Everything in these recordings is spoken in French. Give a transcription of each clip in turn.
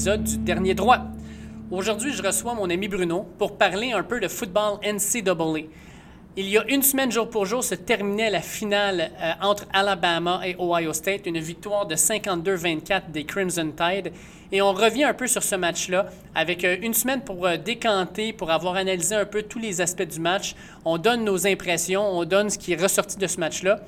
du Dernier Droit. Aujourd'hui, je reçois mon ami Bruno pour parler un peu de football NCAA. Il y a une semaine, jour pour jour, se terminait la finale euh, entre Alabama et Ohio State, une victoire de 52-24 des Crimson Tide. Et on revient un peu sur ce match-là avec euh, une semaine pour euh, décanter, pour avoir analysé un peu tous les aspects du match. On donne nos impressions, on donne ce qui est ressorti de ce match-là.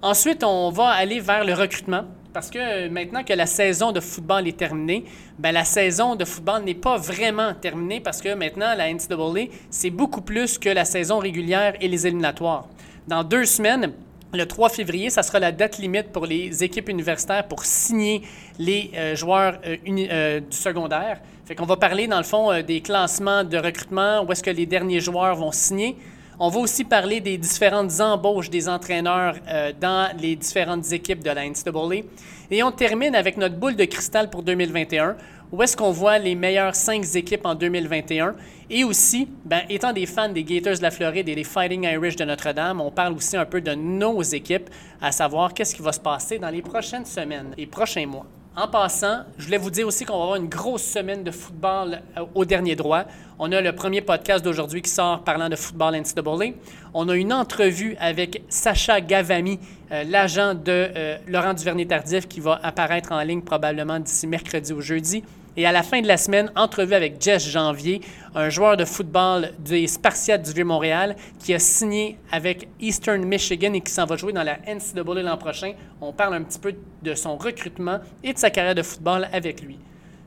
Ensuite, on va aller vers le recrutement. Parce que maintenant que la saison de football est terminée, ben la saison de football n'est pas vraiment terminée parce que maintenant, la NCAA, c'est beaucoup plus que la saison régulière et les éliminatoires. Dans deux semaines, le 3 février, ça sera la date limite pour les équipes universitaires pour signer les euh, joueurs euh, euh, du secondaire. Fait qu'on va parler, dans le fond, des classements de recrutement, où est-ce que les derniers joueurs vont signer. On va aussi parler des différentes embauches des entraîneurs euh, dans les différentes équipes de la NCAA. Et on termine avec notre boule de cristal pour 2021, où est-ce qu'on voit les meilleures cinq équipes en 2021. Et aussi, ben, étant des fans des Gators de la Floride et des Fighting Irish de Notre-Dame, on parle aussi un peu de nos équipes, à savoir qu'est-ce qui va se passer dans les prochaines semaines et prochains mois. En passant, je voulais vous dire aussi qu'on va avoir une grosse semaine de football euh, au dernier droit. On a le premier podcast d'aujourd'hui qui sort parlant de football NCAA. On a une entrevue avec Sacha Gavami, euh, l'agent de euh, Laurent Duvernay-Tardif, qui va apparaître en ligne probablement d'ici mercredi ou jeudi. Et à la fin de la semaine, entrevue avec Jess Janvier, un joueur de football des Spartiates du Vieux-Montréal qui a signé avec Eastern Michigan et qui s'en va jouer dans la NCAA l'an prochain. On parle un petit peu de son recrutement et de sa carrière de football avec lui.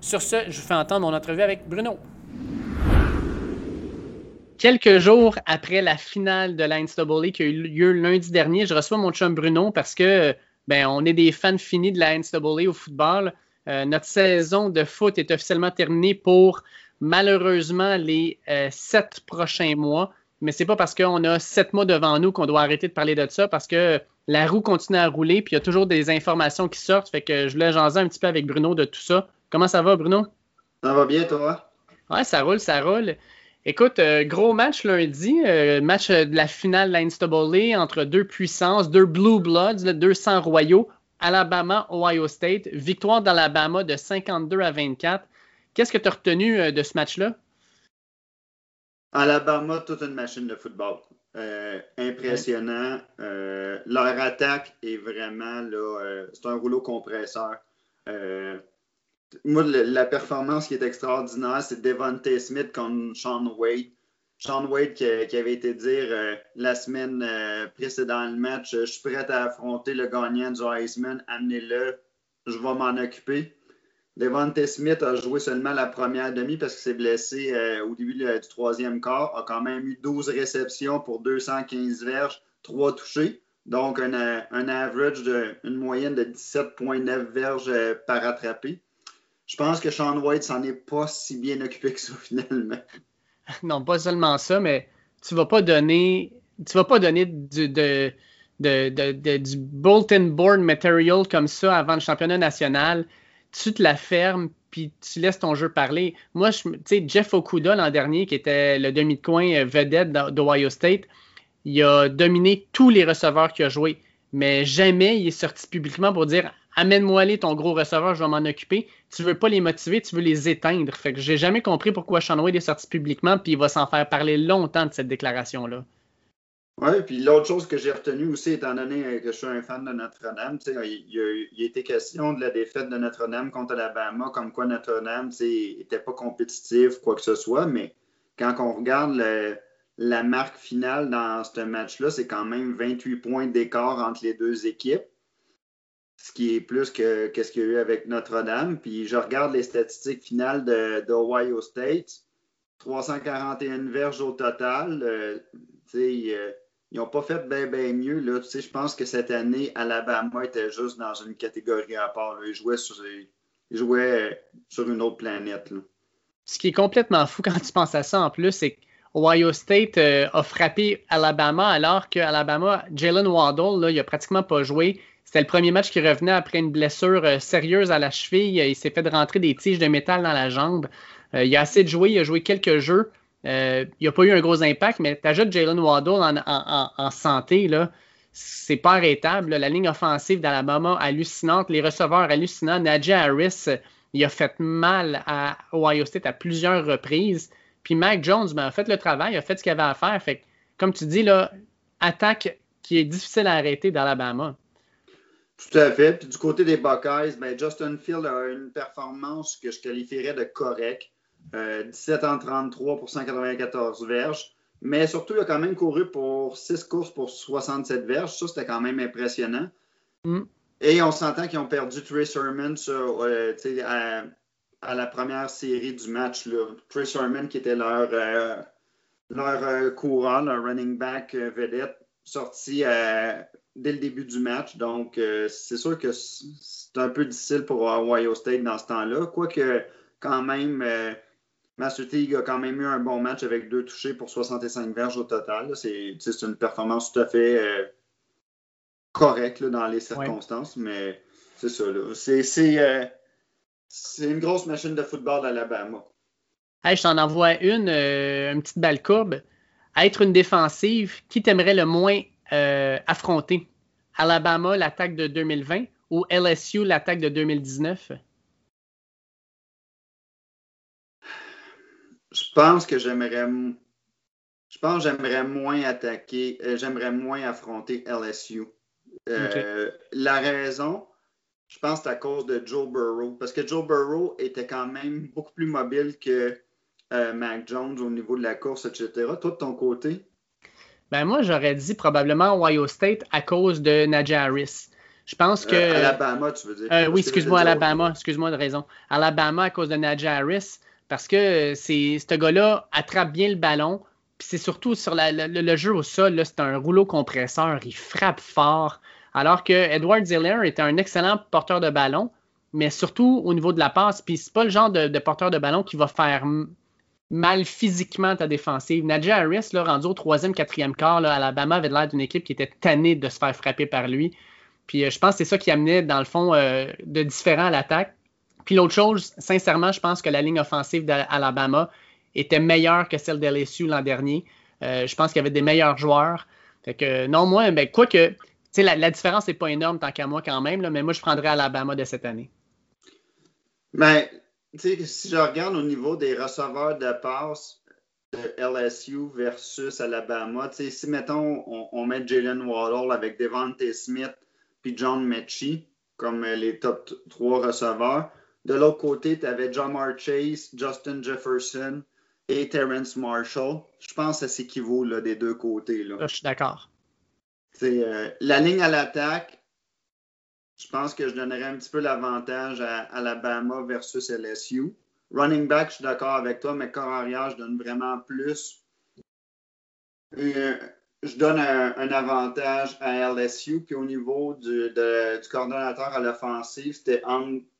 Sur ce, je vous fais entendre mon entrevue avec Bruno. Quelques jours après la finale de la NCAA qui a eu lieu lundi dernier, je reçois mon chum Bruno parce que ben, on est des fans finis de la NCAA au football. Euh, notre saison de foot est officiellement terminée pour malheureusement les euh, sept prochains mois. Mais c'est pas parce qu'on a sept mois devant nous qu'on doit arrêter de parler de ça, parce que la roue continue à rouler, puis il y a toujours des informations qui sortent. Fait que je voulais jaser un petit peu avec Bruno de tout ça. Comment ça va, Bruno? Ça va bien, toi? Ouais, ça roule, ça roule. Écoute, euh, gros match lundi, match de la finale de la NCAA entre deux puissances, deux Blue Bloods, deux sangs royaux. Alabama, Ohio State. Victoire d'Alabama de 52 à 24. Qu'est-ce que tu as retenu euh, de ce match-là? Alabama, toute une machine de football. Euh, impressionnant. Euh, leur attaque est vraiment là, c'est un rouleau compresseur. moi, la performance qui est extraordinaire, c'est Devontae Smith contre Sean Wade. Sean Wade qui, avait été dire euh, la semaine euh, précédente le match Je suis prêt à affronter le gagnant du Heisman, amenez-le, je vais m'en occuper. Devontae Smith a joué seulement la première demi parce qu'il s'est blessé euh, au début du troisième quart, a quand même eu 12 réceptions pour 215 verges, 3 touchés. Donc, un, average une moyenne de 17,9 verges par attrapé. Je pense que Sean White s'en est pas si bien occupé que ça finalement. non, pas seulement ça, mais tu vas pas donner, tu vas pas donner du, de, bulletin board material comme ça avant le championnat national. Tu te la fermes, puis tu laisses ton jeu parler. Moi, tu sais, Jeff Okuda l'an dernier, qui était le demi de coin euh, vedette d'Ohio State, il a dominé tous les receveurs qu'il a joué, mais jamais il est sorti publiquement pour dire amène-moi les ton gros receveur, je vais m'en occuper. Tu veux pas les motiver, tu veux les éteindre. Fait que j'ai jamais compris pourquoi Sean est sorti publiquement, puis il va s'en faire parler longtemps de cette déclaration-là. Oui, puis l'autre chose que j'ai retenu aussi, étant donné que je suis un fan de Notre-Dame, il, il, il, a été question de la défaite de Notre-Dame contre Alabama, comme quoi Notre-Dame n'était pas compétitif, quoi que ce soit, mais quand on regarde la marque finale dans ce match-là, c'est quand même 28 points d'écart entre les deux équipes ce qui est plus que, ce qu'il y a eu avec Notre-Dame. Puis je regarde les statistiques finales d'Ohio State. 341 verges au total. Euh, euh, ils n'ont pas fait bien ben mieux. Là. Je pense que cette année, Alabama était juste dans une catégorie à part. Ils, jouaient sur, sur, une autre planète. Ce qui est complètement fou quand tu penses à ça en plus, c'est qu'Ohio State euh, a frappé Alabama alors que Alabama, Jalen Waddle, il n'a pratiquement pas joué. C'était le premier match qui revenait après une blessure euh, sérieuse à la cheville. Il s'est fait rentrer des tiges de métal dans la jambe. Euh, il a assez de jouer, il a joué quelques jeux. Il n'a pas eu un gros impact, mais tu ajoutes Jalen Waddle en, santé, là, c'est pas arrêtable. La ligne offensive d'Alabama hallucinante, les receveurs hallucinants. Najee Harris, Il a fait mal à Ohio State à plusieurs reprises. Puis Mac Jones ben, a fait le travail, a fait ce qu'il avait à faire. Fait comme tu dis, là, attaque qui est difficile à arrêter d'Alabama. Tout à fait. Puis du côté des Buckeyes, ben, Justin Field a une performance que je qualifierais de correcte. 17 en 33 pour 194 verges. Mais surtout, il a quand même couru pour 6 courses pour 67 verges. Ça, c'était quand même impressionnant. Mm. Et on s'entend qu'ils ont perdu Trey Sermon euh, à, la première série du match. Là. Trey Sermon, qui était leur, euh, leur euh, courant, leur running back vedette, sorti dès le début du match. Donc, c'est sûr que c'est un peu difficile pour Ohio State dans ce temps-là. Quoique, quand même, Master Teague a quand même eu un bon match avec deux touchés pour 65 verges au total. C'est une performance tout à fait euh, correcte dans les circonstances, mais c'est ça. Euh, c'est une grosse machine de football d'Alabama. Hey, je t'en envoie une, euh, une petite balle courbe. être une défensive, qui t'aimerait le moins affronter? Alabama, l'attaque de 2020 ou LSU, l'attaque de 2019? Je pense que j'aimerais. Je pense j'aimerais moins attaquer, euh, j'aimerais moins affronter LSU. Euh, la raison, je pense, c'est à cause de Joe Burrow. Parce que Joe Burrow était quand même beaucoup plus mobile que euh, Mac Jones au niveau de la course, etc. Toi, de ton côté? Ben moi, j'aurais dit probablement Ohio State à cause de Najee Harris. Je pense que. Alabama, tu veux dire. oui, excuse-moi, Alabama. Excuse-moi de raison. Alabama à cause de Najee Harris parce que c'est ce gars-là attrape bien le ballon. Puis c'est surtout sur le, jeu au sol, c'est un rouleau compresseur. Il frappe fort. Alors que Edward Ziller était un excellent porteur de ballon, mais surtout au niveau de la passe. Puis c'est pas le genre de, porteur de ballon qui va faire mal physiquement ta défensive. Najee Harris, là, rendu au troisième, quatrième quart, là, Alabama avait l'air d'une équipe qui était tannée de se faire frapper par lui. Puis euh, je pense que c'est ça qui amenait, dans le fond, euh, de différent à l'attaque. Puis l'autre chose, sincèrement, je pense que la ligne offensive d'Alabama était meilleure que celle de LSU l'an dernier. Euh, je pense qu'il y avait des meilleurs joueurs. Fait que non, moi, ben, quoi que, la, la différence n'est pas énorme tant qu'à moi quand même, mais moi, je prendrais Alabama de cette année. Mais ben, si je regarde au niveau des receveurs de passe de LSU versus Alabama, si mettons on, met Jalen Waddle avec Devontae Smith puis John Mechie comme les top 3 receveurs, de l'autre côté, tu avais John Chase, Justin Jefferson et Terrence Marshall. Je pense que ça s'équivaut des deux côtés. Là. Je suis d'accord. Euh, la ligne à l'attaque, je pense que je donnerais un petit peu l'avantage à Alabama versus LSU. Running back, je suis d'accord avec toi, mais corps arrière, je donne vraiment plus. Euh, je donne un, avantage à LSU. Puis au niveau du, du coordonnateur à l'offensive, c'était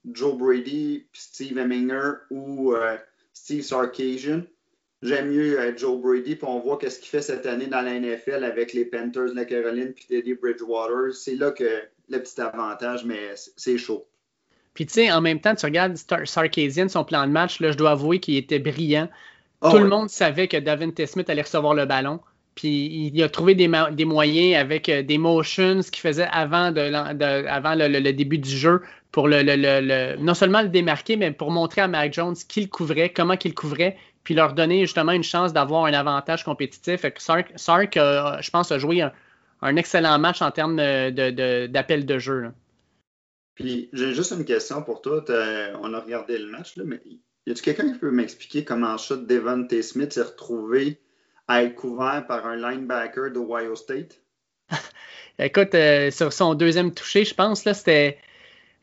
Joe Brady, Steve Heminger ou euh, Steve Sarkisian. J'aime mieux euh, Joe Brady, puis on voit qu'est-ce qu'il fait cette année dans la NFL avec les Panthers de la Caroline puis Teddy Bridgewater. C'est là que le petit avantage, mais c'est chaud. Puis tu sais, en même temps, tu regardes Sarkisian, son plan de match, là, je dois avouer qu'il était brillant. Ah Tout le monde savait que Davin Smith allait recevoir le ballon. Puis il a trouvé des, moyens avec euh, des motions qu'il faisait avant, le, début du jeu pour le, non seulement le démarquer, mais pour montrer à Mac Jones qu'il couvrait, comment qu'il couvrait, puis leur donner justement une chance d'avoir un avantage compétitif. Sark, je pense, a joué un, excellent match en termes d'appel de, jeu. Puis j'ai juste une question pour toi. On a regardé le match, là, mais y a-t-il quelqu'un qui peut m'expliquer comment ça Devon T. Smith s'est retrouvé à être couvert par un linebacker d'Ohio State? Écoute, euh, sur son deuxième touché, je pense, là, c'était.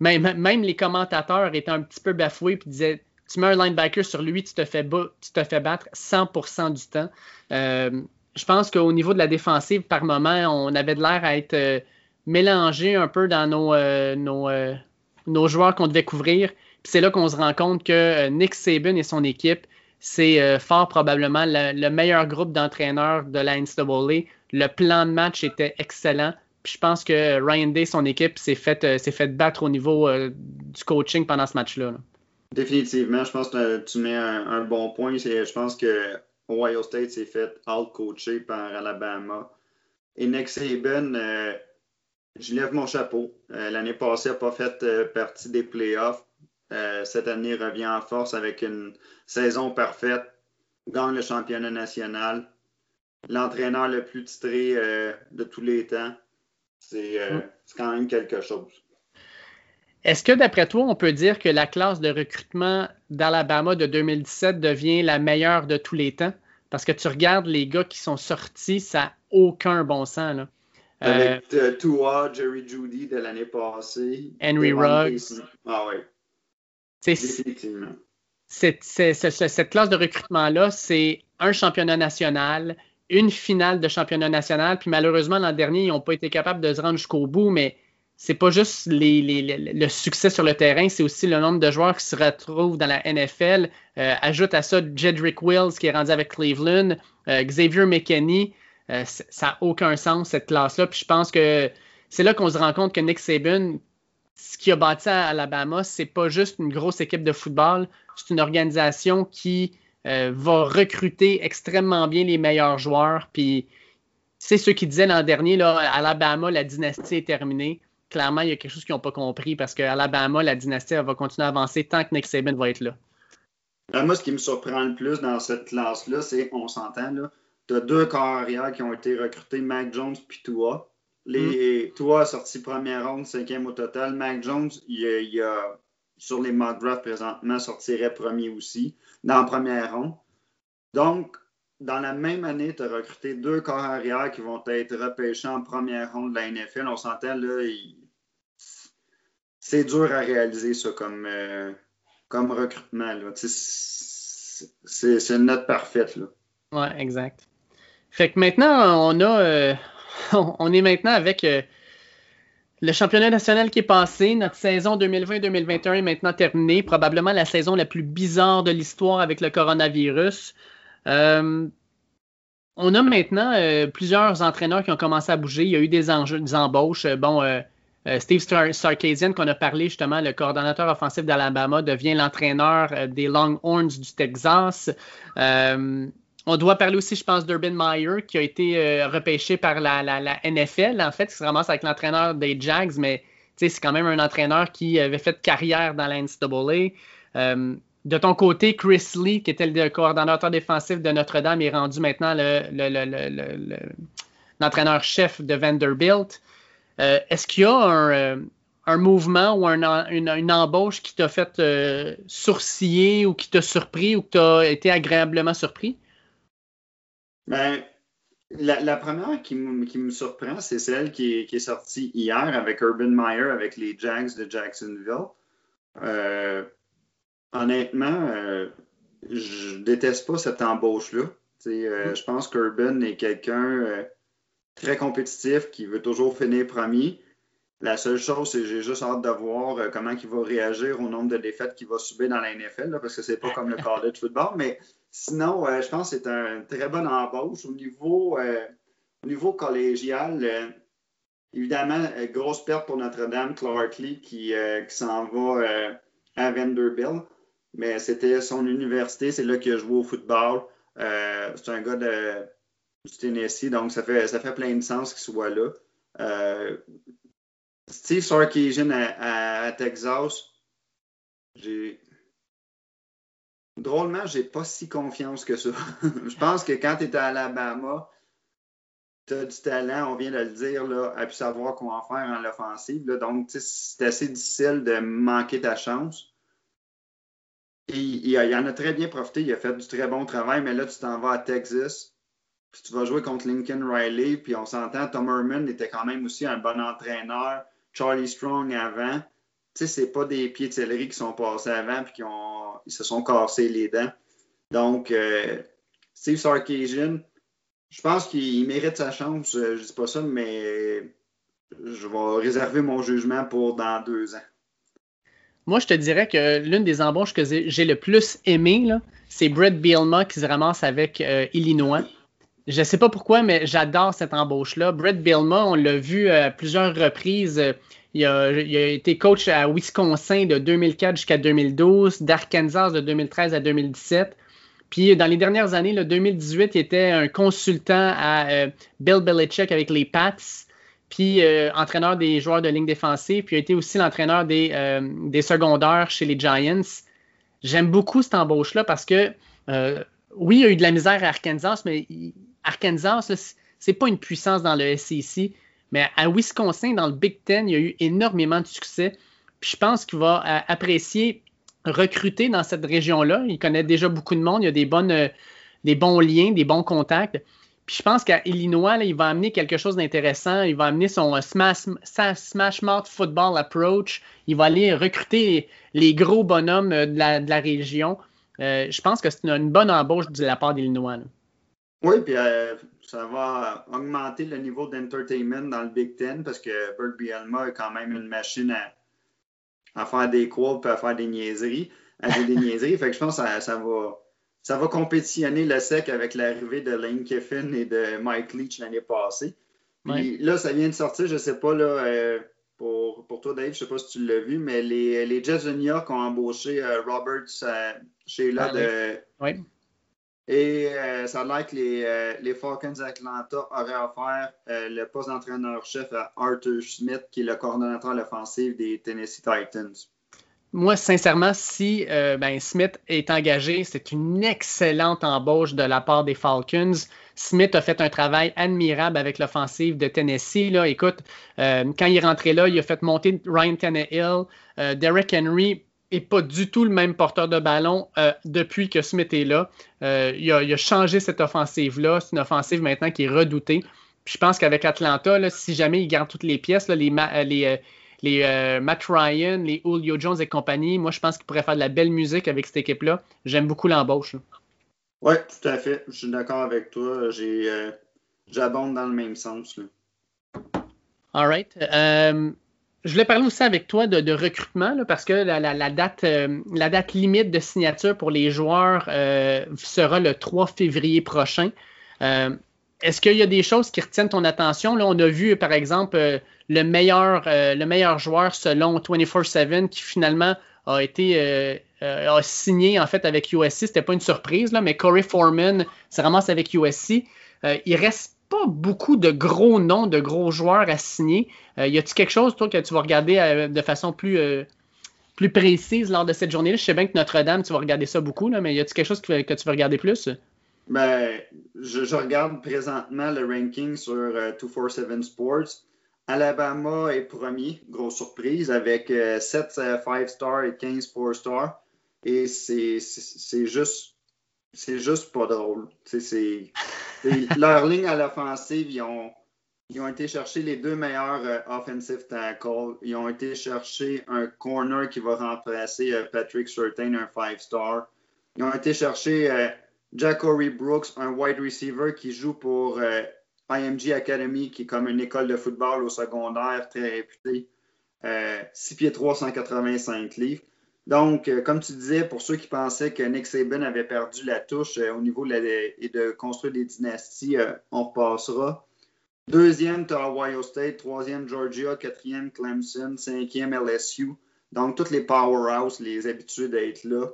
Même, même, les commentateurs étaient un petit peu bafoués et disaient Tu mets un linebacker sur lui, tu te fais, battre 100% du temps. Euh, je pense qu'au niveau de la défensive, par moment, on avait de l'air à être euh, mélangé un peu dans nos, nos joueurs qu'on devait couvrir. C'est là qu'on se rend compte que Nick Saban et son équipe c'est euh, fort probablement le, meilleur groupe d'entraîneurs de la NCAA. Le plan de match était excellent. Puis je pense que Ryan Day, son équipe, s'est fait, euh, battre au niveau euh, du coaching pendant ce match-là. Définitivement, je pense que tu mets un, bon point. Je pense que Ohio State s'est fait out-coacher par Alabama. Et Nick Saban, je lève mon chapeau. L'année passée, n'a pas fait partie des playoffs. euh, cette année revient en force avec une saison parfaite, gagne le championnat national, l'entraîneur le plus titré euh, de tous les temps. Euh, mm. C'est quand même quelque chose. Est-ce que d'après toi, on peut dire que la classe de recrutement d'Alabama de 2017 devient la meilleure de tous les temps? Parce que tu regardes les gars qui sont sortis, ça n'a aucun bon sens. Là. Avec Tua, Jerry Judy de l'année passée. Henry Ruggs. Ah oui. Cette, cette, classe de recrutement-là, c'est un championnat national, une finale de championnat national, puis malheureusement, l'an dernier, ils n'ont pas été capables de se rendre jusqu'au bout, mais c'est pas juste le succès sur le terrain, c'est aussi le nombre de joueurs qui se retrouvent dans la NFL. Euh, ajoute à ça Jedrick Wills qui est rendu avec Cleveland, euh, Xavier McKinney. Euh, ça n'a aucun sens, cette classe-là. Puis je pense que c'est là qu'on se rend compte que Nick Saban, ce qui a bâti à Alabama, c'est pas juste une grosse équipe de football, c'est une organisation qui va recruter extrêmement bien les meilleurs joueurs. Puis c'est ceux qui disaient l'an dernier, là, Alabama, la dynastie est terminée. Clairement, il y a quelque chose qu'ils n'ont pas compris parce qu'Alabama, la dynastie, va continuer à avancer tant que Nick Saban va être là. Euh, moi, ce qui me surprend le plus dans cette classe-là, c'est, on s'entend, là, tu as deux carrières qui ont été recrutés, Mac Jones puis Tua. Les, mm. Tua a sorti première ronde, cinquième au total. Mac Jones, il, a, sur les mock drafts présentement, sortirait premier aussi, dans la première ronde. Donc, dans la même année, tu as recruté deux corps arrière qui vont être repêchés en première ronde de la NFL. On s'entend, là, c'est dur à réaliser ça comme, euh, comme recrutement. C'est une note parfaite. Là. Ouais, exact. Fait que maintenant, on a. Euh, on est maintenant avec euh, le championnat national qui est passé. Notre saison 2020-2021 est maintenant terminée. Probablement la saison la plus bizarre de l'histoire avec le coronavirus. On a maintenant plusieurs entraîneurs qui ont commencé à bouger. Il y a eu des, des embauches. Bon, Steve Sarkisian, qu'on a parlé justement, le coordonnateur offensif d'Alabama, devient l'entraîneur des Longhorns du Texas. On doit parler aussi, je pense, d'Urban Meyer, qui a été euh, repêché par la, NFL, en fait, qui se ramasse avec l'entraîneur des Jags, mais c'est quand même un entraîneur qui avait fait carrière dans la NCAA. Euh, de ton côté, Chris Lee, qui était le coordonnateur défensif de Notre-Dame, est rendu maintenant l'entraîneur-chef de Vanderbilt. Euh, est-ce qu'il y a un, mouvement ou une, embauche qui t'a fait sourciller ou qui t'a surpris ou qui t'a été agréablement surpris? Ben, la, première qui, me surprend, c'est celle qui est, sortie hier avec Urban Meyer, avec les Jags de Jacksonville. Euh, honnêtement, euh, je déteste pas cette embauche-là. Euh, je pense qu'Urban est quelqu'un très compétitif qui veut toujours finir premier. La seule chose, c'est que j'ai juste hâte de voir comment il va réagir au nombre de défaites qu'il va subir dans la NFL, parce que c'est pas comme le college football, mais Sinon, euh, je pense que c'est un très bon embauche. Au niveau, euh, niveau collégial, euh, évidemment, grosse perte pour Notre-Dame, Clark Lee, qui, s'en va à Vanderbilt. Mais c'était son université, c'est là qu'il a joué au football. c'est un gars de, du Tennessee, donc ça fait, ça fait plein de sens qu'il soit là. Steve Sarkisian à, à Texas, j'ai drôlement, j'ai pas si confiance que ça. je pense que quand tu es à Alabama, tu as du talent, on vient de le dire, là, à pu savoir comment faire en l'offensive. Donc, c'est assez difficile de manquer ta chance. Et, il, en a très bien profité, il a fait du très bon travail, mais là, tu t'en vas à Texas, puis tu vas jouer contre Lincoln Riley, puis on s'entend, Tom Herman était quand même aussi un bon entraîneur, Charlie Strong avant sais, c'est pas des pieds de qui sont passés avant puis qui ont, ils se sont cassés les dents. Donc, euh, Steve Sarkisian, je pense qu'il mérite sa chance. Euh, je dis pas ça, mais je vais réserver mon jugement pour dans deux ans. Moi, je te dirais que l'une des embauches que j'ai le plus aimé, c'est Brett Bielma qui se ramasse avec euh, Illinois. Je sais pas pourquoi, mais j'adore cette embauche-là. Brett Bielma, on l'a vu à plusieurs reprises il a, été coach à Wisconsin de 2004 jusqu'à 2012, d'Arkansas de 2013 à 2017. Puis dans les dernières années, le 2018, il était un consultant à euh, Bill Belichick avec les Pats. puis entraîneur des joueurs de ligne défensive, puis a été aussi l'entraîneur des, des secondaires chez les Giants. J'aime beaucoup cette embauche-là parce que, oui, il a eu de la misère à Arkansas, mais Arkansas, c'est pas une puissance dans le SEC. Mais à Wisconsin, dans le Big Ten, il y a eu énormément de succès. Je pense qu'il va euh, apprécier recruter dans cette région-là. Il connaît déjà beaucoup de monde. Il y a des, euh, bons liens, des bons contacts. Je pense qu'à Illinois, il va amener quelque chose d'intéressant. Il va amener son euh, smash, smash Mouth Football Approach. Il va aller recruter les, gros bonhommes de la, région. je pense que c'est une, bonne embauche de la part d'Illinois. Oui, puis ça va augmenter le niveau d'entertainment dans le Big Ten parce que Burt Bielma est quand même une machine à, faire des quotes et à faire des niaiseries. À des niaiseries. Fait que je pense que ça, va, ça va compétitionner le sec avec l'arrivée de Lane Kiffin et de Mike Leach l'année passée. Puis là, ça vient de sortir, je ne sais pas, là, euh, pour, pour, toi, Dave, je ne sais pas si tu l'as vu, mais les, les Jets de New York ont embauché euh, Roberts euh, chez là de. Oui. Et euh, ça a l'air que les, euh, Falcons d'Atlanta auraient offert euh, le poste d'entraîneur-chef à Arthur Smith, qui est le coordonnateur offensif des Tennessee Titans. Moi, sincèrement, si ben, Smith est engagé, c'est une excellente embauche de la part des Falcons. Smith a fait un travail admirable avec l'offensive de Tennessee. Là. Écoute, quand il est rentré là, il a fait monter Ryan Tannehill, Derek Henry n'est pas du tout le même porteur de ballon euh, depuis que Smith est là. Euh, il, a, changé cette offensive-là. C'est une offensive maintenant qui est redoutée. Puis je pense qu'avec Atlanta, si jamais il garde toutes les pièces, les, euh, les, Matt Ryan, les Julio Jones et compagnie, moi je pense qu'il pourrait faire de la belle musique avec cette équipe-là. J'aime beaucoup l'embauche. Oui, tout à fait. Je suis d'accord avec toi. J'abonde dans le même sens. All right je voulais parler aussi avec toi de, recrutement, parce que la, date, euh, la date limite de signature pour les joueurs euh, sera le 3 février prochain. Euh, est-ce qu'il y a des choses qui retiennent ton attention? Là, on a vu, par exemple, le, meilleur, le meilleur joueur selon 24-7 qui finalement a été a signé en fait avec USC. C'était pas une surprise, là, mais Corey Foreman s'est ramassé avec USC. il reste pas beaucoup de gros noms, de gros joueurs à signer. Euh, y a-t-il quelque chose, toi, que tu vas regarder euh, de façon plus, euh, plus précise lors de cette journée-là? Je sais bien que Notre-Dame, tu vas regarder ça beaucoup, mais y a-t-il quelque chose que, tu vas regarder plus? Ben, je, regarde présentement le ranking sur 247 Sports. Alabama est premier, grosse surprise, avec 7 5-stars et 15 4-stars. Et c'est juste c'est juste pas drôle. C'est, leur ligne à l'offensive, ils ont, ils ont été chercher les deux meilleurs euh, offensive tackles. Ils ont été chercher un corner qui va remplacer euh, Patrick Surtain, un five-star. Ils ont été chercher euh, Brooks, un wide receiver qui joue pour IMG Academy, qui est comme une école de football au secondaire très réputée. 6 pieds 385 livres. Donc, euh, comme tu disais, pour ceux qui pensaient que Nick Saban avait perdu la touche euh, au niveau de, et de construire des dynasties, euh, on repassera. Deuxième, tu as Ohio State. Troisième, Georgia. Quatrième, Clemson. Cinquième, LSU. Donc, toutes les powerhouses, les habitués d'être là.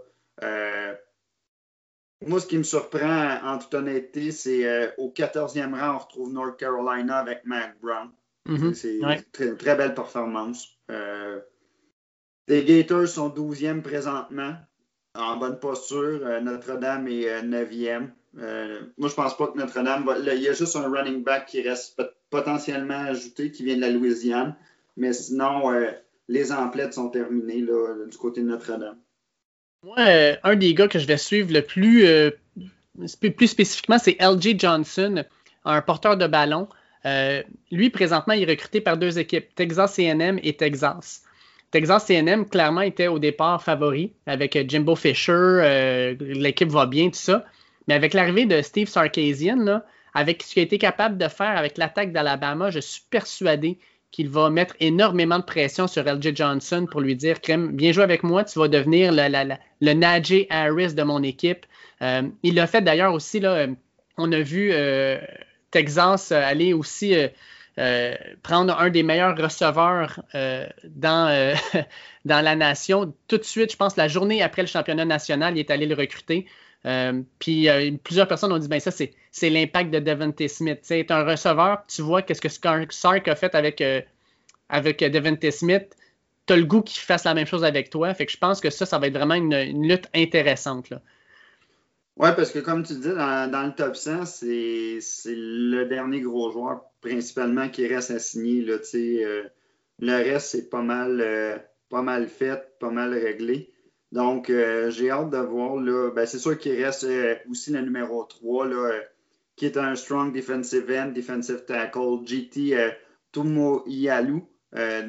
moi, ce qui me surprend, en toute honnêteté, c'est au 14e rang, on retrouve North Carolina avec Mac Brown. Mm-hmm. C'est une très, belle performance. Les Gators sont 12e présentement, en bonne posture. Euh, Notre-Dame est 9e. Euh, euh, moi, je pense pas que Notre-Dame va. il y a juste un running back qui reste potentiellement ajouté, qui vient de la Louisiane. Mais sinon, les emplettes sont terminées du côté de Notre-Dame. Moi, un des gars que je vais suivre le plus, plus spécifiquement, c'est LJ Johnson, un porteur de ballon. lui, présentement, il est recruté par deux équipes, Texas AM et Texas. Texas CNM, clairement, était au départ favori avec Jimbo Fisher. Euh, l'équipe va bien, tout ça. Mais avec l'arrivée de Steve Sarkisian, avec ce qu'il a été capable de faire avec l'attaque d'Alabama, je suis persuadé qu'il va mettre énormément de pression sur LJ Johnson pour lui dire Crème, bien joué avec moi, tu vas devenir le, Najee Harris de mon équipe. Euh, il l'a fait d'ailleurs aussi, on a vu euh, Texas aller aussi euh, prendre un des meilleurs receveurs euh, dans, euh, dans la nation. Tout de suite, je pense, la journée après le championnat national, il est allé le recruter. puis plusieurs personnes ont dit ben ça, c'est l'impact de Devontae Smith. C'est un receveur, tu vois qu'est-ce que Sark a fait avec, avec Devontae Smith tu as le goût qu'il fasse la même chose avec toi. Je pense que ça, ça va être vraiment une, lutte intéressante. Oui, parce que comme tu dis, dans, le top 100, c'est le dernier gros joueur principalement qui reste à signer. Là, euh, le reste, c'est pas mal, euh, pas mal fait, pas mal réglé. Donc, euh, j'ai hâte de voir. Ben, c'est sûr qu'il reste aussi le numéro 3, là, qui est un strong defensive end, defensive tackle, GT Tumo Ialou. Euh,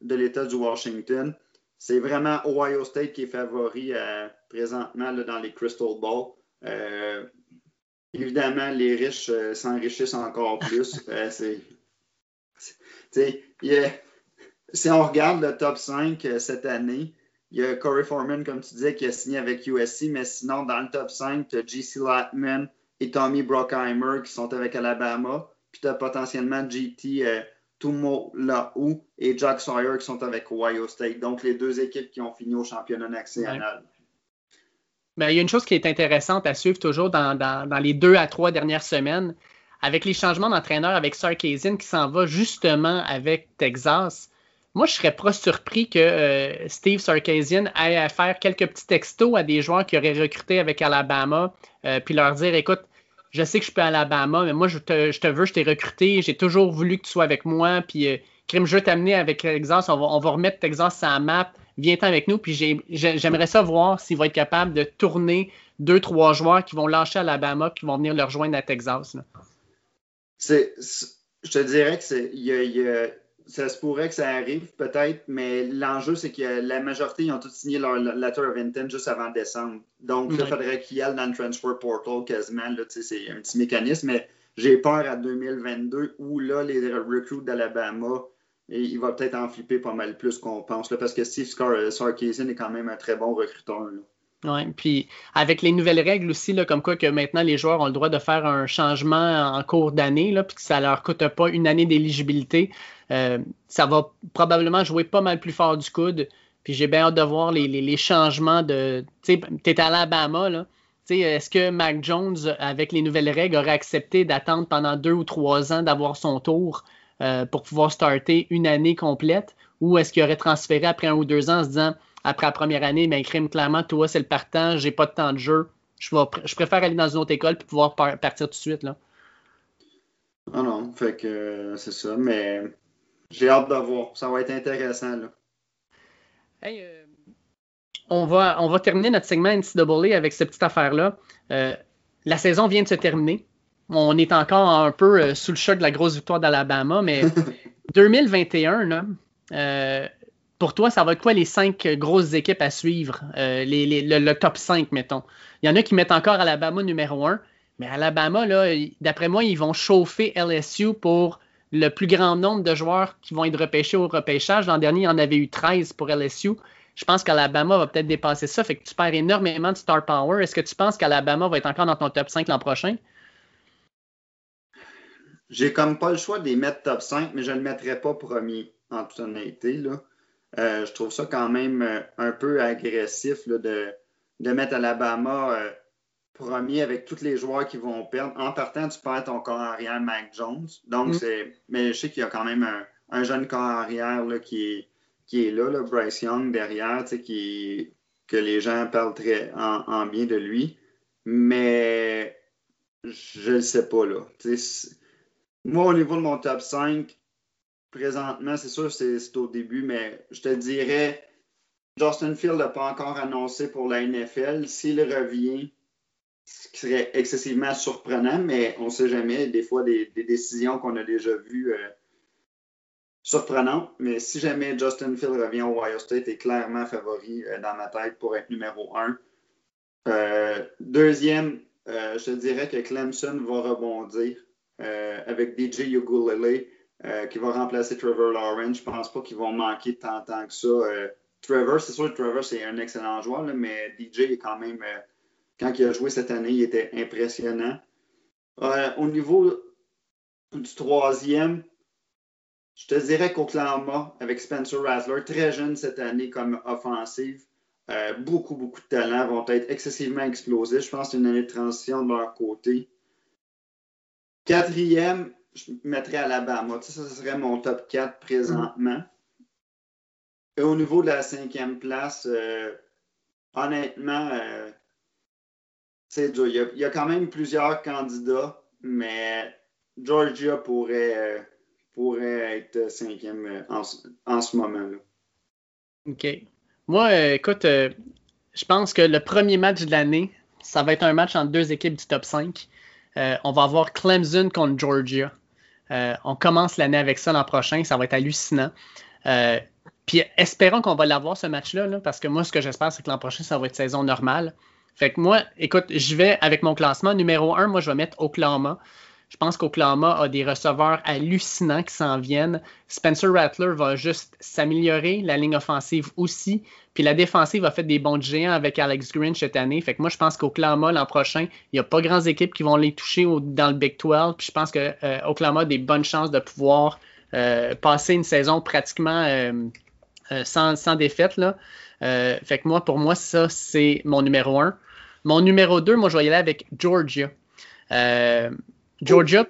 de, l'État du Washington. C'est vraiment Ohio State qui est favori euh, présentement dans les Crystal Ball. Euh, évidemment, les riches s'enrichissent encore plus. si on regarde le top 5 cette année, il y a Corey Foreman, comme tu disais, qui a signé avec USC, mais sinon, dans le top 5, tu as JC Latman et Tommy Brockheimer qui sont avec Alabama. Puis tu as potentiellement GT Tumo Lau et Jack Sawyer qui sont avec Ohio State. Donc, les deux équipes qui ont fini au championnat national. Ben, il y a une chose qui est intéressante à suivre toujours dans, les deux à trois dernières semaines, avec les changements d'entraîneur avec Sarkisian qui s'en va justement avec Texas. Moi, je serais pas surpris que euh, Steve Sarkisian aille faire quelques petits textos à des joueurs qui auraient recruté avec Alabama, euh, puis leur dire écoute, je sais que je peux à Alabama, mais moi, je te, veux, je t'ai recruté, j'ai toujours voulu que tu sois avec moi, puis euh, Crime, je veux t'amener avec Texas, on va, on va remettre Texas sur la map, viens-t'en avec nous, puis j'aimerais ça voir s'il va être capable de tourner deux, trois joueurs qui vont lâcher Alabama, qui vont venir le rejoindre à Texas. Je te dirais que c'est, il y a ça se pourrait que ça arrive, peut-être, mais l'enjeu, c'est que la majorité, ils ont tous signé leur letter of intent juste avant décembre. Donc, il faudrait qu'ils aillent dans le transfer portal quasiment. C'est un petit mécanisme, mais j'ai peur à 2022 où là, les recruits d'Alabama, il va peut-être en flipper pas mal plus qu'on pense, là, parce que Steve Sarkisian est quand même un très bon recruteur. Oui, puis avec les nouvelles règles aussi, là, comme quoi que maintenant les joueurs ont le droit de faire un changement en cours d'année, puis que ça ne leur coûte pas une année d'éligibilité, euh, ça va probablement jouer pas mal plus fort du coude. Puis j'ai bien hâte de voir les, changements de. Tu es à Alabama, là. Est-ce que Mac Jones, avec les nouvelles règles, aurait accepté d'attendre pendant deux ou trois ans d'avoir son tour euh, pour pouvoir starter une année complète? Ou est-ce qu'il aurait transféré après un ou deux ans en se disant après la première année, ben, crime, clairement, toi, c'est le partant, j'ai pas de temps de jeu. Je, je préfère aller dans une autre école et pouvoir partir tout de suite. Là. Ah non, fait que c'est ça, mais j'ai hâte de voir. Ça va être intéressant. Là. Euh, on, va, on va terminer notre segment NCAA avec cette petite affaire-là. Euh, la saison vient de se terminer. On est encore un peu euh, sous le choc de la grosse victoire d'Alabama, mais 2021, là, pour toi, ça va être quoi les cinq grosses équipes à suivre, euh, le, top 5, mettons? Il y en a qui mettent encore Alabama numéro 1, mais Alabama, d'après moi, ils vont chauffer LSU pour le plus grand nombre de joueurs qui vont être repêchés au repêchage. L'an dernier, il y en avait eu 13 pour LSU. Je pense qu'Alabama va peut-être dépasser ça, fait que tu perds énormément de star power. Est-ce que tu penses qu'Alabama va être encore dans ton top 5 l'an prochain? J'ai comme pas le choix de les mettre top 5, mais je ne le mettrai pas premier, en toute honnêteté. Là. Euh, je trouve ça quand même euh, un peu agressif de, mettre Alabama euh, premier avec tous les joueurs qui vont perdre. En partant, tu perds ton corps arrière, Mac Jones. Donc, mm. c'est. Mais je sais qu'il y a quand même un, jeune corps arrière là, qui, est, qui est là, Bryce Young derrière, qui, que les gens parlent très en, bien de lui. Mais je ne sais pas là. moi, au niveau de mon top 5, présentement, c'est sûr c'est au début, mais je te dirais, Justin Field n'a pas encore annoncé pour la NFL. S'il revient, ce qui serait excessivement surprenant, mais on ne sait jamais. Des fois, des, décisions qu'on a déjà vues euh, surprenantes. Mais si jamais Justin Field revient au Ohio State, est clairement favori euh, dans ma tête pour être numéro un. Euh, deuxième, je te dirais que Clemson va rebondir avec DJ Ugulele euh, qui va remplacer Trevor Lawrence. Je pense pas qu'ils vont manquer tant, tant que ça. Euh, Trevor, c'est sûr que Trevor, c'est un excellent joueur, mais DJ est quand même, euh, quand il a joué cette année, il était impressionnant. au niveau du troisième, je te dirais qu'Oklahoma, avec Spencer Rattler, très jeune cette année comme offensive, beaucoup, beaucoup de talent, vont être excessivement explosifs. Je pense que c'est une année de transition de leur côté. Quatrième, je mettrais Alabama. Tu sais, ça serait mon top 4 présentement. Et au niveau de la cinquième place, euh, honnêtement, euh, c'est dur. Il y, a, quand même plusieurs candidats, mais Georgia pourrait, pourrait être cinquième en, en ce moment. -là. OK. Moi, euh, écoute, euh, je pense que le premier match de l'année, ça va être un match entre deux équipes du top 5. Euh, on va avoir Clemson contre Georgia. On commence l'année avec ça l'an prochain. Ça va être hallucinant. puis espérons qu'on va l'avoir ce match-là, parce que moi, ce que j'espère, c'est que l'an prochain, ça va être saison normale. Fait que moi, écoute, je vais avec mon classement numéro 1, moi, je vais mettre Oklahoma. Je pense qu'Oklahoma a des receveurs hallucinants qui s'en viennent. Spencer Rattler va juste s'améliorer, la ligne offensive aussi. Puis la défensive a fait des bons géants avec Alex Green cette année. Fait que moi, je pense qu'Oklahoma, l'an prochain, il n'y a pas grandes équipes qui vont les toucher dans le Big 12. Puis je pense que euh, a des bonnes chances de pouvoir euh, passer une saison pratiquement euh, sans, défaite. Fait que moi, pour moi, ça, c'est mon numéro un. Mon numéro 2, moi, je vais y aller avec Georgia. Georgia,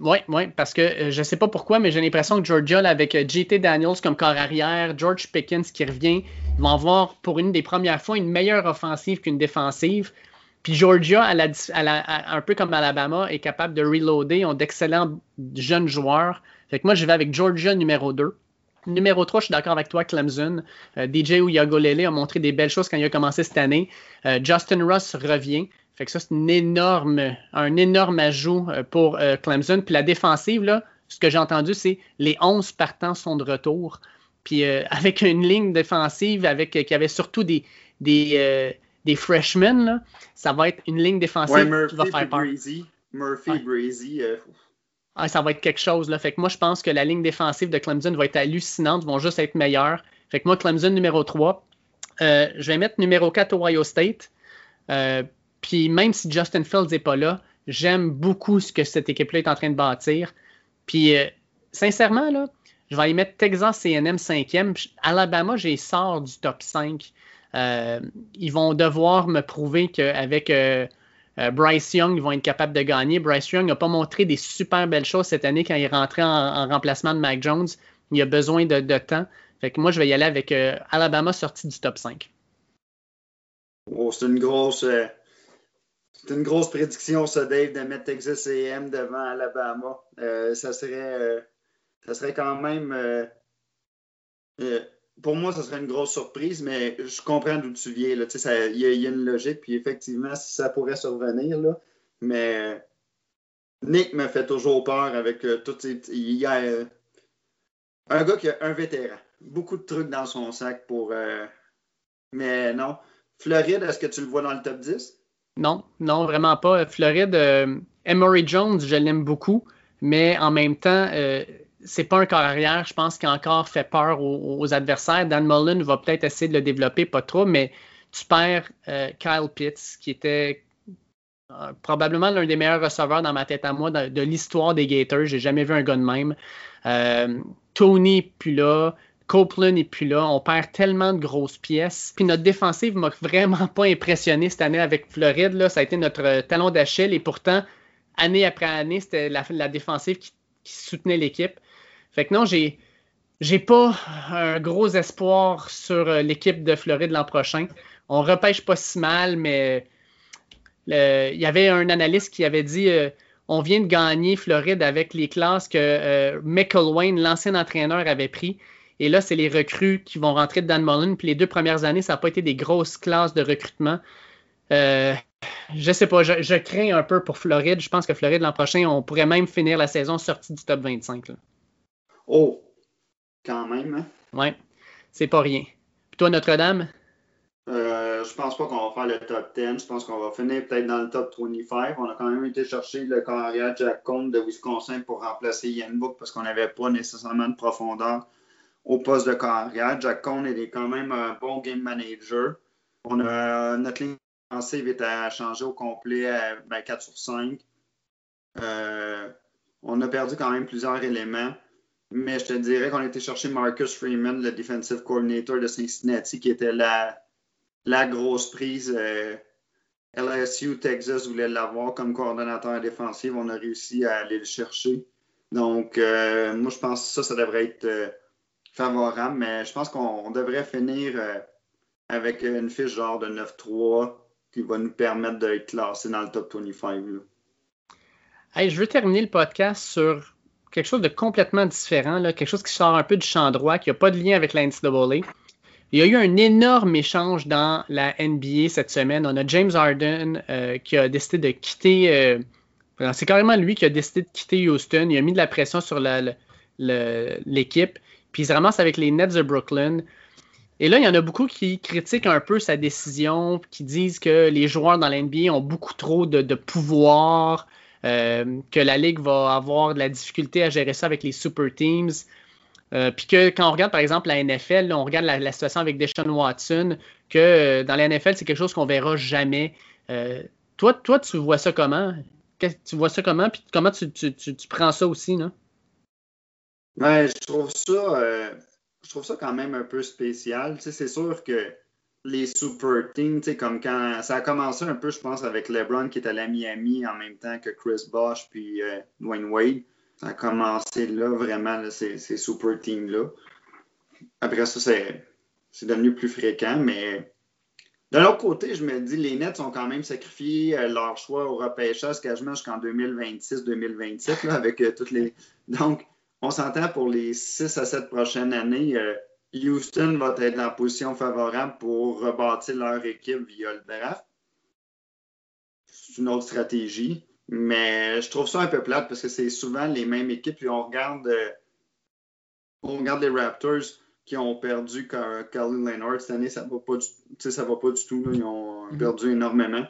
oui, oui, parce que euh, je ne sais pas pourquoi, mais j'ai l'impression que Georgia, avec euh, JT Daniels comme corps arrière, George Pickens qui revient, vont avoir pour une des premières fois une meilleure offensive qu'une défensive. Puis Georgia, un peu comme Alabama, est capable de reloader, ont d'excellents jeunes joueurs. Fait moi, je vais avec Georgia numéro 2. Numéro 3, je suis d'accord avec toi, Clemson. Euh, DJ Uyagolele a montré des belles choses quand il a commencé cette année. Justin Ross revient. Fait que ça, c'est énorme, un énorme ajout euh, pour euh, Clemson. Puis la défensive, là, ce que j'ai entendu, c'est les 11 partants sont de retour. Puis euh, avec une ligne défensive avec, qui avait surtout des, des, des freshmen, ça va être une ligne défensive qui va faire peur. Murphy, Breezy. Ah, ça va être quelque chose. Là. Fait que moi, je pense que la ligne défensive de Clemson va être hallucinante, vont juste être meilleures. Fait que moi, Clemson numéro 3. je vais mettre numéro 4 Ohio State. Puis même si Justin Fields n'est pas là, j'aime beaucoup ce que cette équipe-là est en train de bâtir. Puis euh, sincèrement, là, je vais y mettre Texas CNM 5e. Alabama, j'ai sort du top 5. Euh, ils vont devoir me prouver qu'avec euh, Bryce Young, ils vont être capables de gagner. Bryce Young n'a pas montré des super belles choses cette année quand il est rentré en, remplacement de Mac Jones. Il a besoin de, de, temps. Fait que moi, je vais y aller avec Alabama sorti du top 5. Oh, c'est une grosse c'est une grosse prédiction, ça, Dave, de mettre Texas AM devant Alabama. Euh, ça, serait, euh, ça serait quand même. Euh, pour moi, ça serait une grosse surprise, mais je comprends d'où tu viens. Il y, a une logique, puis effectivement, ça pourrait survenir, là, mais Nick me fait toujours peur avec tout. Il y a un gars qui a un vétéran. Beaucoup de trucs dans son sac pour. mais non. Floride, est-ce que tu le vois dans le top 10? Non, non, vraiment pas. Floride, euh, Emory Jones, je l'aime beaucoup, mais en même temps, euh, c'est pas un corps arrière, je pense, qui encore fait peur aux, adversaires. Dan Mullen va peut-être essayer de le développer, pas trop, mais tu perds euh, Kyle Pitts, qui était probablement l'un des meilleurs receveurs dans ma tête à moi de, l'histoire des Gators. J'ai jamais vu un gars de même. Tony, puis là. Copeland n'est plus là. On perd tellement de grosses pièces. Puis notre défensive m'a vraiment pas impressionné cette année avec Floride. Là. Ça a été notre euh, talon d'Achille. Et pourtant, année après année, c'était la, défensive qui, soutenait l'équipe. Fait que non, j'ai. J'ai pas un gros espoir sur euh, l'équipe de Floride l'an prochain. On repêche pas si mal, mais il y avait un analyste qui avait dit euh, on vient de gagner Floride avec les classes que Michael Wayne, l'ancien entraîneur, avait pris. Et là, c'est les recrues qui vont rentrer de Dan Mullen. Puis les deux premières années, ça n'a pas été des grosses classes de recrutement. Euh, je sais pas, je, crains un peu pour Floride. Je pense que Floride, l'an prochain, on pourrait même finir la saison sortie du top 25. Oh, quand même. Hein? Ouais, c'est pas rien. Puis toi, Notre-Dame? Euh, je pense pas qu'on va faire le top 10. Je pense qu'on va finir peut-être dans le top 25. On a quand même été chercher le carrière Jack Cohn de Wisconsin pour remplacer Ian Book parce qu'on n'avait pas nécessairement de profondeur au poste de carrière. Jack Cohn est quand même un bon game manager. On a, notre ligne offensive est à changer au complet à 4 ben, sur 5. Euh, on a perdu quand même plusieurs éléments. Mais je te dirais qu'on a été chercher Marcus Freeman, le defensive coordinator de Cincinnati, qui était la, la grosse prise. LSU, Texas voulait l'avoir comme coordonnateur défensif. On a réussi à aller le chercher. Donc, moi, je pense que ça, ça devrait être favorable, mais je pense qu'on devrait finir avec une fiche genre de 9-3 qui va nous permettre d'être classé dans le top 25. je veux terminer le podcast sur quelque chose de complètement différent, quelque chose qui sort un peu du champ droit, qui n'a pas de lien avec la NCAA. Il y a eu un énorme échange dans la NBA cette semaine. On a James Harden euh, qui a décidé de quitter. Euh, c'est carrément lui qui a décidé de quitter Houston. Il a mis de la pression sur l'équipe. Puis il se ramasse avec les Nets de Brooklyn. Et là, il y en a beaucoup qui critiquent un peu sa décision, qui disent que les joueurs dans l'NBA ont beaucoup trop de, pouvoir, euh, que la Ligue va avoir de la difficulté à gérer ça avec les super teams. Euh, puis que quand on regarde par exemple la NFL, on regarde la, situation avec Deshaun Watson, que euh, dans la NFL, c'est quelque chose qu'on verra jamais. toi, toi, tu vois ça comment? Tu vois ça comment? Puis comment tu, prends ça aussi, non? Ouais, je trouve ça je trouve ça quand même un peu spécial. c'est sûr que les super teams, comme quand ça a commencé un peu, je pense, avec LeBron qui est à la Miami en même temps que Chris Bosh puis euh, Dwayne Wade. Ça a commencé là, vraiment, ces, super teams-là. Après ça, c'est devenu plus fréquent, mais de l'autre côté, je me dis, les Nets ont quand même sacrifié euh, leur choix au repêchage quasiment jusqu'en 2026-2027, avec euh, toutes les. Donc, on s'entend pour les 6 à 7 prochaines années, euh, Houston va être en position favorable pour rebâtir leur équipe via le draft. C'est une autre stratégie, mais je trouve ça un peu plate parce que c'est souvent les mêmes équipes. Puis on regarde, euh, on regarde les Raptors qui ont perdu Khalil Leonard cette année, ça ne va, pas du, va pas du tout. Ils ont mm-hmm. perdu énormément.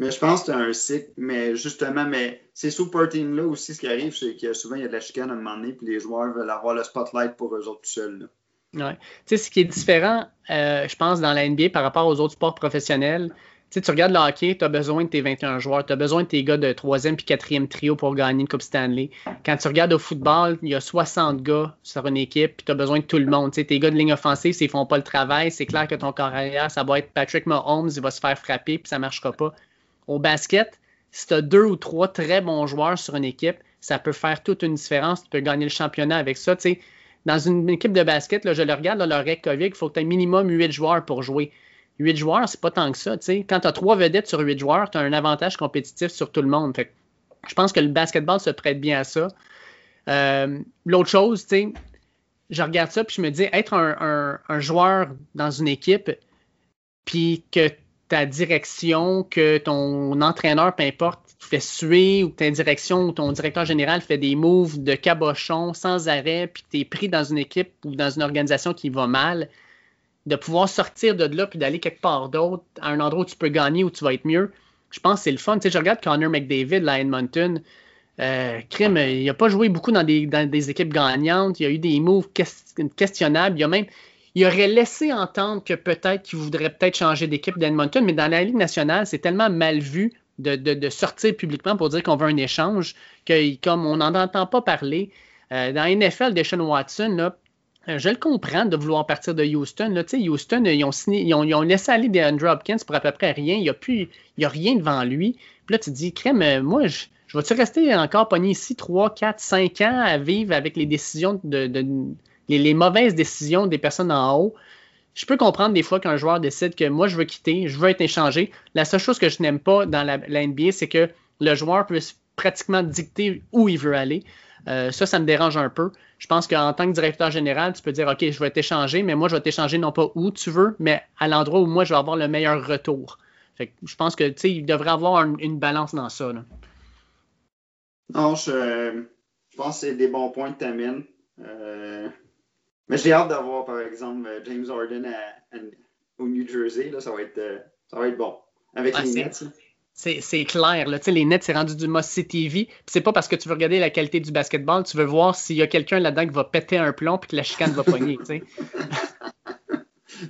Mais je pense que c'est un cycle. Mais justement, mais ces super teams-là aussi, ce qui arrive, c'est que souvent, il y a de la chicane à un moment donné, puis les joueurs veulent avoir le spotlight pour eux autres tout seuls. Ouais. Tu sais, ce qui est différent, euh, je pense, dans la NBA par rapport aux autres sports professionnels, tu sais, tu regardes le hockey, tu as besoin de tes 21 joueurs, tu as besoin de tes gars de troisième puis quatrième trio pour gagner une Coupe Stanley. Quand tu regardes au football, il y a 60 gars sur une équipe, puis tu as besoin de tout le monde. Tu sais, tes gars de ligne offensive, s'ils font pas le travail, c'est clair que ton carrière, ça va être Patrick Mahomes, il va se faire frapper, puis ça marchera pas. Au basket, si tu as deux ou trois très bons joueurs sur une équipe, ça peut faire toute une différence. Tu peux gagner le championnat avec ça. dans une équipe de basket, là, je le regarde, dans le Reykjavik, il faut que tu aies minimum huit joueurs pour jouer. Huit joueurs, c'est pas tant que ça. Quand tu as trois vedettes sur huit joueurs, tu as un avantage compétitif sur tout le monde. je pense que le basketball se prête bien à ça. Euh, l'autre chose, je regarde ça puis je me dis, être un, un joueur dans une équipe, puis que ta direction, que ton entraîneur, peu importe, fait suer ou que ta direction ou ton directeur général fait des moves de cabochon sans arrêt, puis que tu es pris dans une équipe ou dans une organisation qui va mal, de pouvoir sortir de là puis d'aller quelque part d'autre, à un endroit où tu peux gagner, où tu vas être mieux, je pense que c'est le fun. Tu sais, je regarde Connor McDavid, là, à Edmonton. Euh, crime, il n'a pas joué beaucoup dans des, dans des, équipes gagnantes. Il y a eu des moves questionnables. Il y a même il aurait laissé entendre que peut-être qu'il voudrait peut-être changer d'équipe d'Edmonton, mais dans la Ligue nationale, c'est tellement mal vu de, sortir publiquement pour dire qu'on veut un échange que comme on n'en entend pas parler. Euh, dans NFL, Deshaun Watson, euh, je le comprends de vouloir partir de Houston. Là. Houston, ils ont, ils, ont, laissé aller des Andrew Hopkins pour à peu près rien. Il n'y a, a rien devant lui. Puis là, tu te dis, crème, euh, moi, je, je vais-tu rester encore pogné ici 3, 4, 5 ans à vivre avec les décisions de, les, mauvaises décisions des personnes en haut. Je peux comprendre des fois qu'un joueur décide que moi, je veux quitter, je veux être échangé. La seule chose que je n'aime pas dans la, NBA, c'est que le joueur puisse pratiquement dicter où il veut aller. Euh, ça, ça me dérange un peu. Je pense qu'en tant que directeur général, tu peux dire OK, je vais t'échanger, mais moi, je vais t'échanger non pas où tu veux, mais à l'endroit où moi, je vais avoir le meilleur retour. je pense que il devrait avoir une balance dans ça. Non, je, pense que c'est des bons points de ta mine. Euh, mais j'ai hâte d'avoir, par exemple, euh, James Harden au New Jersey. Là, ça, va être, euh, ça va être bon. Avec les Nets. C'est clair. Là. Les Nets, c'est rendu du must TV. C'est pas parce que tu veux regarder la qualité du basketball, tu veux voir s'il y a quelqu'un là-dedans qui va péter un plomb et que la chicane va pogner.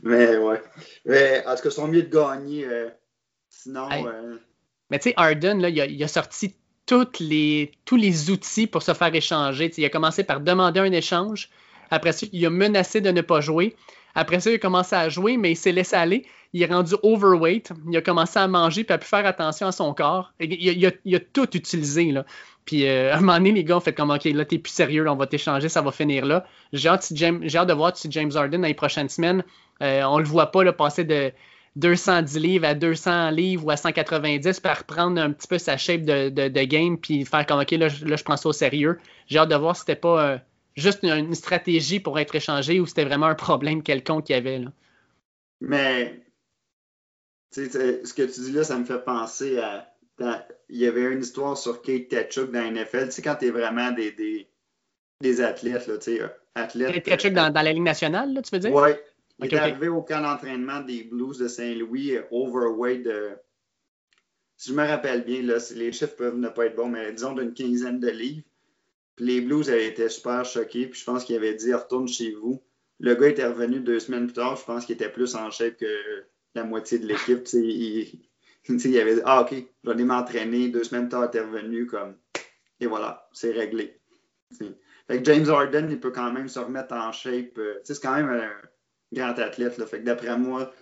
Mais ouais. Mais en tout cas, sont mieux de gagner. Euh, sinon. Mais tu sais, Harden, là, il, a, il a sorti toutes les, tous les outils pour se faire échanger. il a commencé par demander un échange. Après ça, il a menacé de ne pas jouer. Après ça, il a commencé à jouer, mais il s'est laissé aller. Il est rendu overweight. Il a commencé à manger puis a pu faire attention à son corps. Il, a, tout utilisé. Là. Puis euh, à un moment donné, les gars ont fait comme OK, là, t'es plus sérieux, on va t'échanger, ça va finir là. J'ai hâte, de voir si James Harden dans les prochaines semaines, euh, on le voit pas là, passer de 210 livres à 200 livres ou à 190 pour reprendre un petit peu sa shape de, game puis faire comme OK, là, je prends ça au sérieux. J'ai hâte de voir si c'était pas euh, juste une, stratégie pour être échangé ou c'était vraiment un problème quelconque qu'il y avait. Là? Mais ce que tu dis là, ça me fait penser à. il y avait une histoire sur Kate Tetchuk dans la NFL. Tu sais, quand tu es vraiment des, des, athlètes, là, tu sais, athlètes. Kate Tetchuk dans, dans, la Ligue nationale, là, tu veux dire? Oui, il est arrivé au camp d'entraînement des Blues de Saint-Louis, euh, overweight de. Si je me rappelle bien, là, les chiffres peuvent ne pas être bons, mais disons d'une quinzaine de livres. Les Blues avaient été super choqués, puis je pense qu'il avait dit retourne chez vous. Le gars était revenu deux semaines plus tard, je pense qu'il était plus en shape que la moitié de l'équipe. il, avait dit Ah, ok, je vais m'entraîner, deux semaines plus tard, il était revenu comme. Et voilà, c'est réglé. Fait que James Harden, il peut quand même se remettre en shape. Euh, c'est quand même un grand athlète. Fait d'après moi,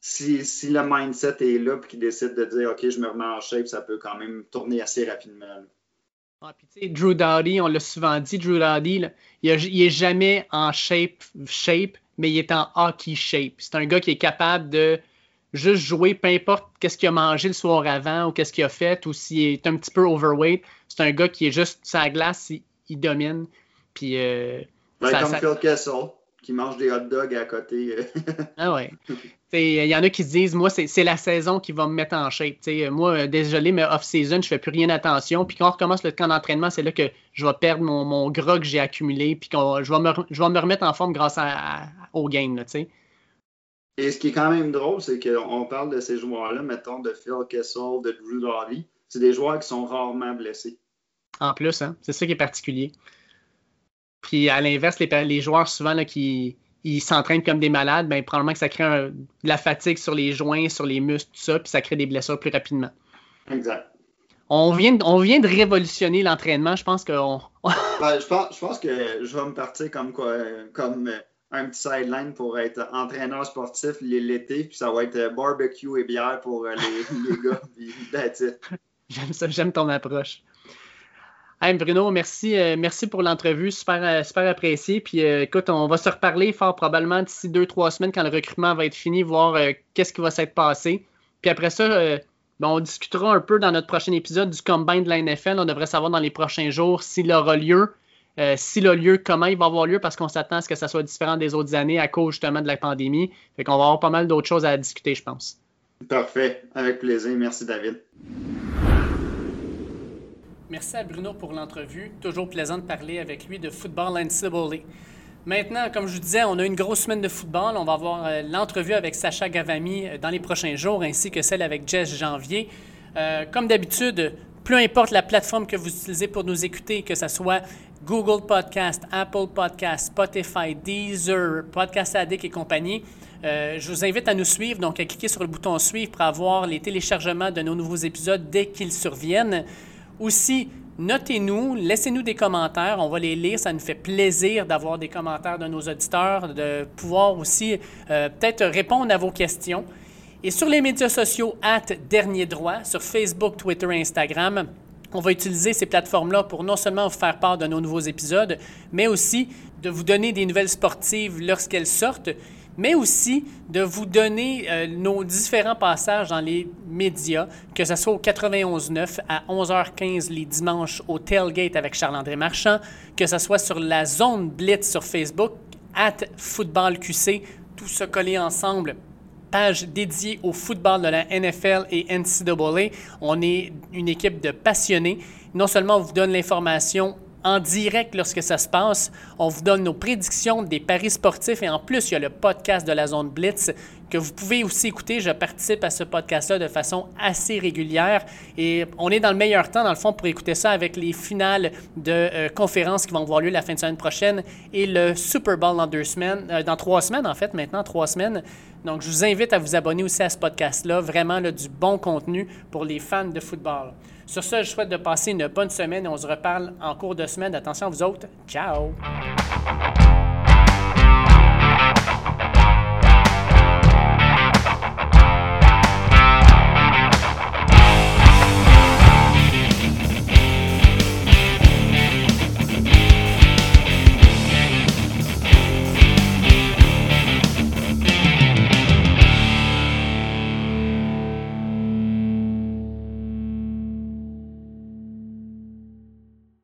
si, si, le mindset est là et qu'il décide de dire OK, je me remets en shape, ça peut quand même tourner assez rapidement. Ah, puis, Drew Dowdy, on l'a souvent dit, Drew Dowdy, il, n'est est jamais en shape, shape, mais il est en hockey shape. C'est un gars qui est capable de juste jouer, peu importe qu'est-ce qu'il a mangé le soir avant ou qu'est-ce qu'il a fait ou s'il est un petit peu overweight. C'est un gars qui est juste sa glace, il, domine. Puis, euh, comme Phil Kessel qui mange des hot dogs à côté. ah ouais. Il y en a qui se disent, moi, c'est la saison qui va me mettre en shape. moi, désolé, mais off-season, je fais plus rien attention. Puis quand on recommence le camp d'entraînement, c'est là que je vais perdre mon, mon gras que j'ai accumulé. Puis je, vais me, je vais me remettre en forme grâce à, au game. Là, Et ce qui est quand même drôle, c'est qu'on parle de ces joueurs-là, mettons, de Phil Kessel, de Drew Doughty. C'est des joueurs qui sont rarement blessés. En plus, hein? c'est ça qui est particulier. Puis à l'inverse, les, joueurs souvent là, qui ils s'entraînent comme des malades, ben, probablement que ça crée de la fatigue sur les joints, sur les muscles, tout ça, puis ça crée des blessures plus rapidement. Exact. On vient, de, on vient de révolutionner l'entraînement. Je pense qu'on. ben, je, pense, je pense que je vais me partir comme quoi, comme un petit sideline pour être entraîneur sportif l'été, puis ça va être barbecue et bière pour les, les gars. J'aime ça, j'aime ton approche. Bruno, merci, euh, merci pour l'entrevue, super, euh, super apprécié. Puis euh, écoute, on va se reparler fort probablement d'ici deux, trois semaines quand le recrutement va être fini, voir qu'est-ce qui va s'être passé. Puis après ça, ben, on discutera un peu dans notre prochain épisode du combine de la. On devrait savoir dans les prochains jours s'il aura lieu. s'il a lieu, comment il va avoir lieu, parce qu'on s'attend à ce que ça soit différent des autres années à cause justement de la pandémie. Fait qu'on va avoir pas mal d'autres choses à discuter, je pense. Parfait. Avec plaisir. Merci, David. Merci à Bruno pour l'entrevue. Toujours plaisant de parler avec lui de football NCAA. Maintenant, comme je vous disais, on a une grosse semaine de football. On va avoir euh, l'entrevue avec Sacha Gavami euh, dans les prochains jours, ainsi que celle avec Jess Janvier. Euh, comme d'habitude, peu importe la plateforme que vous utilisez pour nous écouter, que ce soit Google Podcast, Apple Podcast, Spotify, Deezer, Podcast Addict et compagnie, je vous invite à nous suivre, donc à cliquer sur le bouton suivre pour avoir les téléchargements de nos nouveaux épisodes dès qu'ils surviennent. Aussi, notez-nous, laissez-nous des commentaires, on va les lire, ça nous fait plaisir d'avoir des commentaires de nos auditeurs, de pouvoir aussi euh, peut-être répondre à vos questions. Et sur les médias sociaux, at Dernier Droit, sur Facebook, Twitter et Instagram, on va utiliser ces plateformes-là pour non seulement vous faire part de nos nouveaux épisodes, mais aussi de vous donner des nouvelles sportives lorsqu'elles sortent mais aussi de vous donner euh, nos différents passages dans les médias, que ce soit au 91.9 à 11h15 les dimanches au Tailgate avec Charles-André Marchand, que ce soit sur la zone Blitz sur Facebook, at FootballQC, tout se coller ensemble page dédiée au football de la NFL et NCAA. On est une équipe de passionnés. Non seulement on vous donne l'information en direct lorsque ça se passe. On vous donne nos prédictions des paris sportifs et en plus, il y a le podcast de la zone Blitz que vous pouvez aussi écouter. Je participe à ce podcast-là de façon assez régulière et on est dans le meilleur temps, dans le fond, pour écouter ça avec les finales de euh, conférences qui vont avoir lieu la fin de semaine prochaine et le Super Bowl dans deux semaines, euh, trois semaines en fait, maintenant trois semaines. Donc, je vous invite à vous abonner aussi à ce podcast-là. Vraiment, du bon contenu pour les fans de football. Sur ce, je souhaite de passer une bonne semaine et on se reparle en cours de semaine. Attention à vous autres. Ciao!